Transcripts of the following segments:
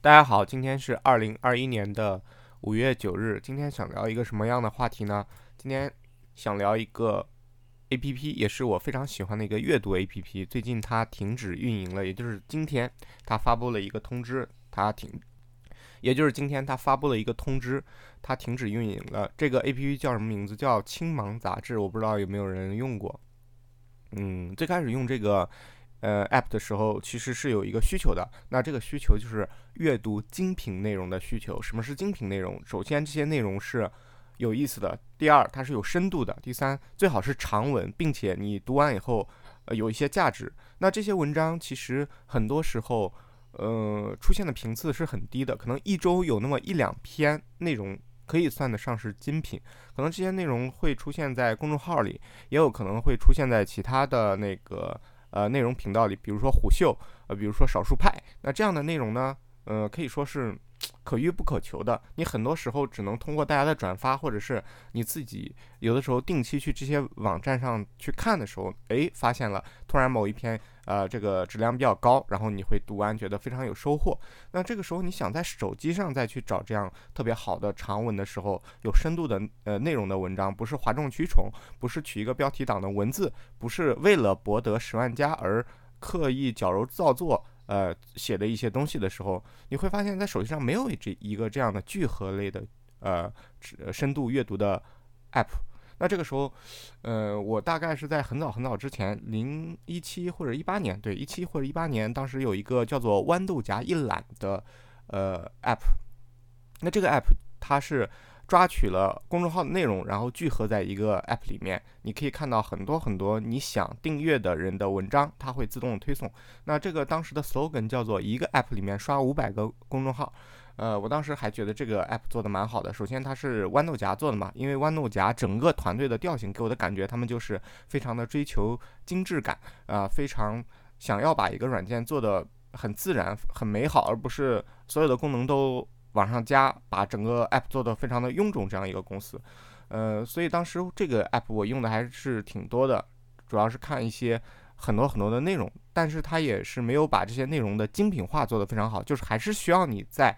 大家好，今天是二零二一年的五月九日。今天想聊一个什么样的话题呢？今天想聊一个 A P P，也是我非常喜欢的一个阅读 A P P。最近它停止运营了，也就是今天它发布了一个通知，它停，也就是今天它发布了一个通知，它停止运营了。这个 A P P 叫什么名字？叫青芒杂志。我不知道有没有人用过。嗯，最开始用这个。呃，app 的时候其实是有一个需求的，那这个需求就是阅读精品内容的需求。什么是精品内容？首先，这些内容是有意思的；第二，它是有深度的；第三，最好是长文，并且你读完以后，呃，有一些价值。那这些文章其实很多时候，呃，出现的频次是很低的，可能一周有那么一两篇内容可以算得上是精品。可能这些内容会出现在公众号里，也有可能会出现在其他的那个。呃，内容频道里，比如说虎嗅，呃，比如说少数派，那这样的内容呢，呃，可以说是。可遇不可求的，你很多时候只能通过大家的转发，或者是你自己有的时候定期去这些网站上去看的时候，哎，发现了突然某一篇，呃，这个质量比较高，然后你会读完觉得非常有收获。那这个时候你想在手机上再去找这样特别好的长文的时候，有深度的呃内容的文章，不是哗众取宠，不是取一个标题党的文字，不是为了博得十万加而刻意矫揉造作。呃，写的一些东西的时候，你会发现在手机上没有这一个这样的聚合类的呃深度阅读的 app。那这个时候，呃，我大概是在很早很早之前，零一七或者一八年，对，一七或者一八年，当时有一个叫做豌豆荚一览的呃 app。那这个 app 它是。抓取了公众号的内容，然后聚合在一个 app 里面，你可以看到很多很多你想订阅的人的文章，它会自动推送。那这个当时的 slogan 叫做一个 app 里面刷五百个公众号。呃，我当时还觉得这个 app 做的蛮好的。首先它是豌豆荚做的嘛，因为豌豆荚整个团队的调性给我的感觉，他们就是非常的追求精致感啊，非常想要把一个软件做的很自然、很美好，而不是所有的功能都。往上加，把整个 app 做的非常的臃肿，这样一个公司，呃，所以当时这个 app 我用的还是挺多的，主要是看一些很多很多的内容，但是它也是没有把这些内容的精品化做得非常好，就是还是需要你在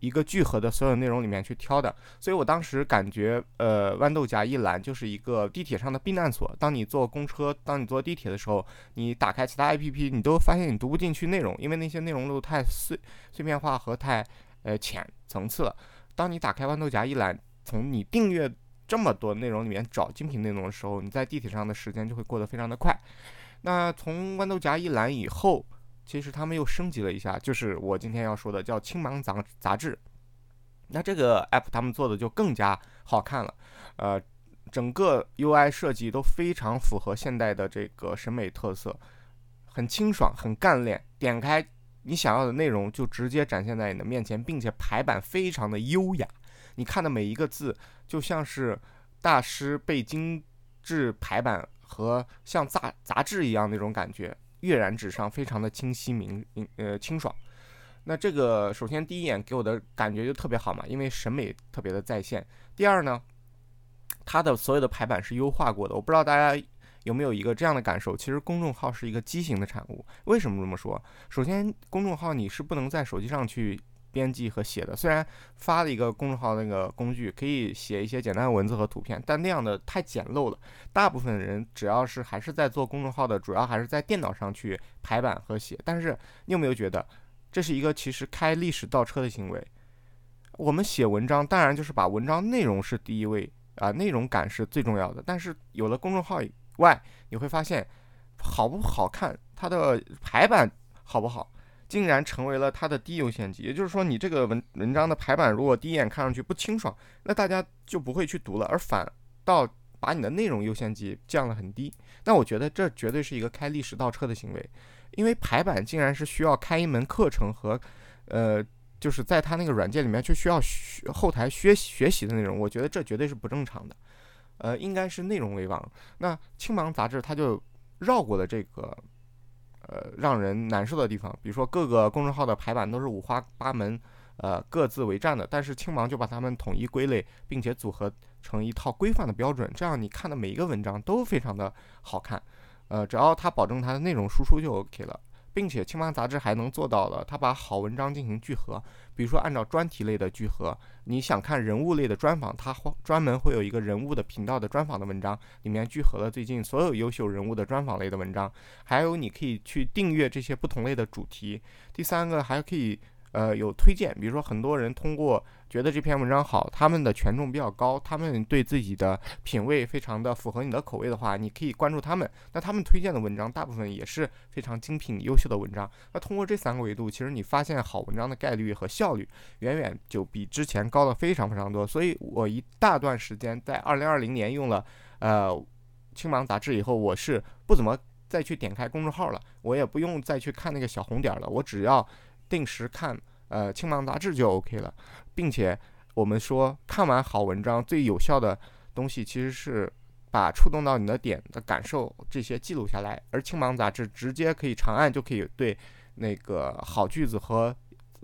一个聚合的所有内容里面去挑的，所以我当时感觉，呃，豌豆荚一栏就是一个地铁上的避难所，当你坐公车，当你坐地铁的时候，你打开其他 app，你都发现你读不进去内容，因为那些内容都太碎碎片化和太。呃，浅层次了。当你打开豌豆荚一览，从你订阅这么多内容里面找精品内容的时候，你在地铁上的时间就会过得非常的快。那从豌豆荚一览以后，其实他们又升级了一下，就是我今天要说的叫青芒杂杂志。那这个 app 他们做的就更加好看了，呃，整个 UI 设计都非常符合现代的这个审美特色，很清爽，很干练，点开。你想要的内容就直接展现在你的面前，并且排版非常的优雅，你看的每一个字就像是大师被精致排版和像杂杂志一样那种感觉，跃然纸上，非常的清晰明呃清爽。那这个首先第一眼给我的感觉就特别好嘛，因为审美特别的在线。第二呢，它的所有的排版是优化过的，我不知道大家。有没有一个这样的感受？其实公众号是一个畸形的产物。为什么这么说？首先，公众号你是不能在手机上去编辑和写的。虽然发了一个公众号那个工具，可以写一些简单的文字和图片，但那样的太简陋了。大部分人只要是还是在做公众号的，主要还是在电脑上去排版和写。但是你有没有觉得，这是一个其实开历史倒车的行为？我们写文章当然就是把文章内容是第一位啊，内容感是最重要的。但是有了公众号。外，你会发现，好不好看，它的排版好不好，竟然成为了它的低优先级。也就是说，你这个文文章的排版如果第一眼看上去不清爽，那大家就不会去读了，而反倒把你的内容优先级降了很低。那我觉得这绝对是一个开历史倒车的行为，因为排版竟然是需要开一门课程和，呃，就是在它那个软件里面就需要学后台学学习的内容。我觉得这绝对是不正常的。呃，应该是内容为王。那青芒杂志它就绕过了这个，呃，让人难受的地方。比如说各个公众号的排版都是五花八门，呃，各自为战的。但是青芒就把它们统一归类，并且组合成一套规范的标准，这样你看的每一个文章都非常的好看。呃，只要它保证它的内容输出就 OK 了。并且青芒杂志还能做到了，它把好文章进行聚合。比如说按照专题类的聚合，你想看人物类的专访，它专门会有一个人物的频道的专访的文章，里面聚合了最近所有优秀人物的专访类的文章。还有你可以去订阅这些不同类的主题。第三个还可以。呃，有推荐，比如说很多人通过觉得这篇文章好，他们的权重比较高，他们对自己的品味非常的符合你的口味的话，你可以关注他们。那他们推荐的文章大部分也是非常精品、优秀的文章。那通过这三个维度，其实你发现好文章的概率和效率远远就比之前高了非常非常多。所以我一大段时间在二零二零年用了呃青芒杂志以后，我是不怎么再去点开公众号了，我也不用再去看那个小红点了，我只要。定时看呃青芒杂志就 OK 了，并且我们说看完好文章最有效的东西其实是把触动到你的点的感受这些记录下来，而青芒杂志直接可以长按就可以对那个好句子和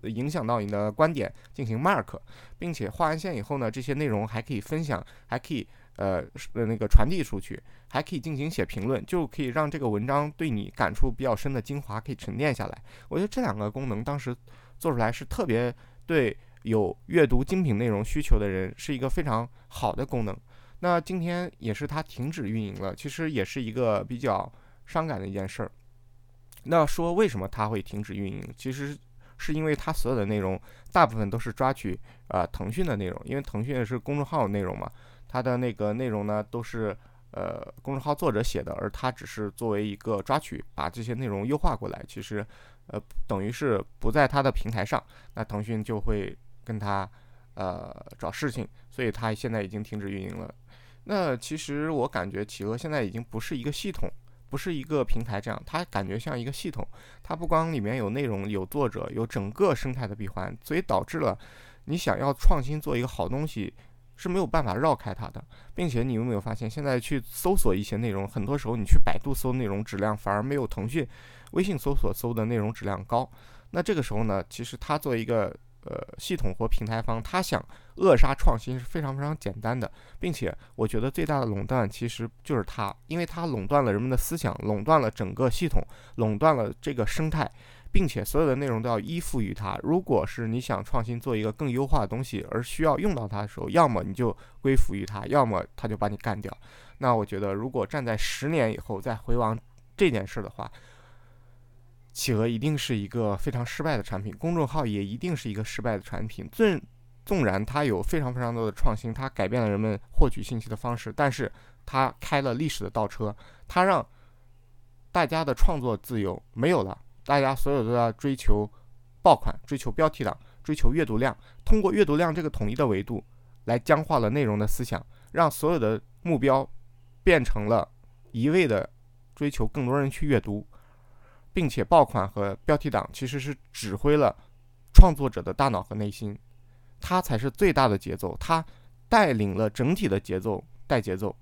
影响到你的观点进行 mark，并且画完线以后呢，这些内容还可以分享，还可以。呃，呃，那个传递出去，还可以进行写评论，就可以让这个文章对你感触比较深的精华可以沉淀下来。我觉得这两个功能当时做出来是特别对有阅读精品内容需求的人是一个非常好的功能。那今天也是它停止运营了，其实也是一个比较伤感的一件事儿。那说为什么它会停止运营？其实是因为它所有的内容大部分都是抓取啊腾讯的内容，因为腾讯是公众号内容嘛。它的那个内容呢，都是呃公众号作者写的，而它只是作为一个抓取，把这些内容优化过来。其实，呃，等于是不在它的平台上，那腾讯就会跟他呃找事情，所以它现在已经停止运营了。那其实我感觉企鹅现在已经不是一个系统，不是一个平台这样，它感觉像一个系统。它不光里面有内容、有作者、有整个生态的闭环，所以导致了你想要创新做一个好东西。是没有办法绕开它的，并且你有没有发现，现在去搜索一些内容，很多时候你去百度搜内容质量反而没有腾讯、微信搜索搜的内容质量高。那这个时候呢，其实它作为一个呃系统或平台方，它想扼杀创新是非常非常简单的，并且我觉得最大的垄断其实就是它，因为它垄断了人们的思想，垄断了整个系统，垄断了这个生态。并且所有的内容都要依附于它。如果是你想创新做一个更优化的东西，而需要用到它的时候，要么你就归附于它，要么它就把你干掉。那我觉得，如果站在十年以后再回望这件事的话，企鹅一定是一个非常失败的产品，公众号也一定是一个失败的产品。纵纵然它有非常非常多的创新，它改变了人们获取信息的方式，但是它开了历史的倒车，它让大家的创作自由没有了。大家所有都要追求爆款，追求标题党，追求阅读量。通过阅读量这个统一的维度，来僵化了内容的思想，让所有的目标变成了一味的追求更多人去阅读，并且爆款和标题党其实是指挥了创作者的大脑和内心，它才是最大的节奏，它带领了整体的节奏，带节奏。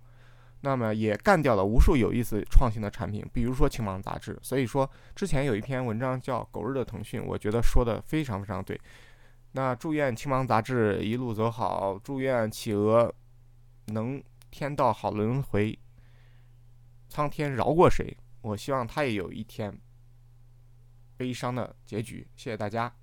那么也干掉了无数有意思创新的产品，比如说青芒杂志。所以说之前有一篇文章叫《狗日的腾讯》，我觉得说的非常非常对。那祝愿青芒杂志一路走好，祝愿企鹅能天道好轮回，苍天饶过谁？我希望他也有一天悲伤的结局。谢谢大家。